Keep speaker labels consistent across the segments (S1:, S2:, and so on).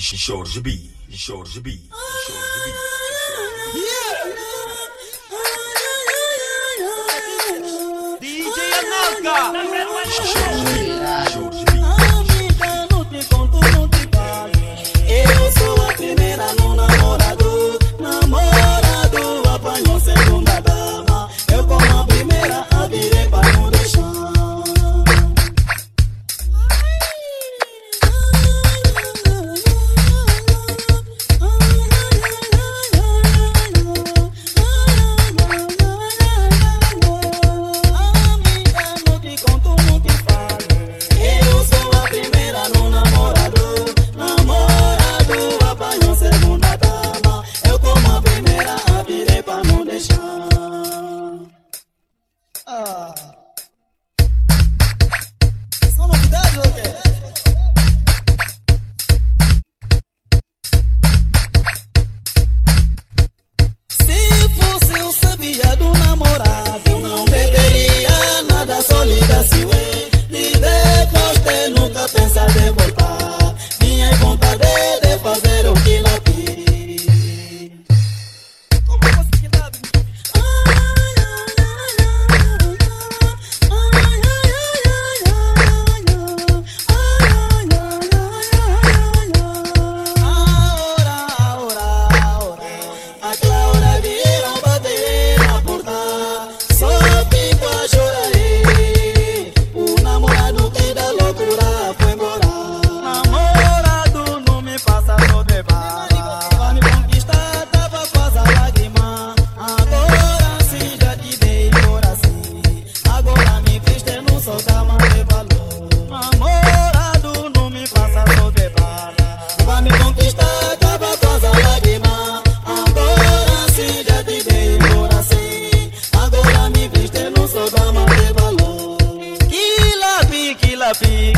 S1: This is short as a bee. This is short
S2: Yeah. DJ Anaka. This sure short as a bee. float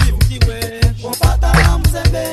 S2: Mziwe, mpata mzembe.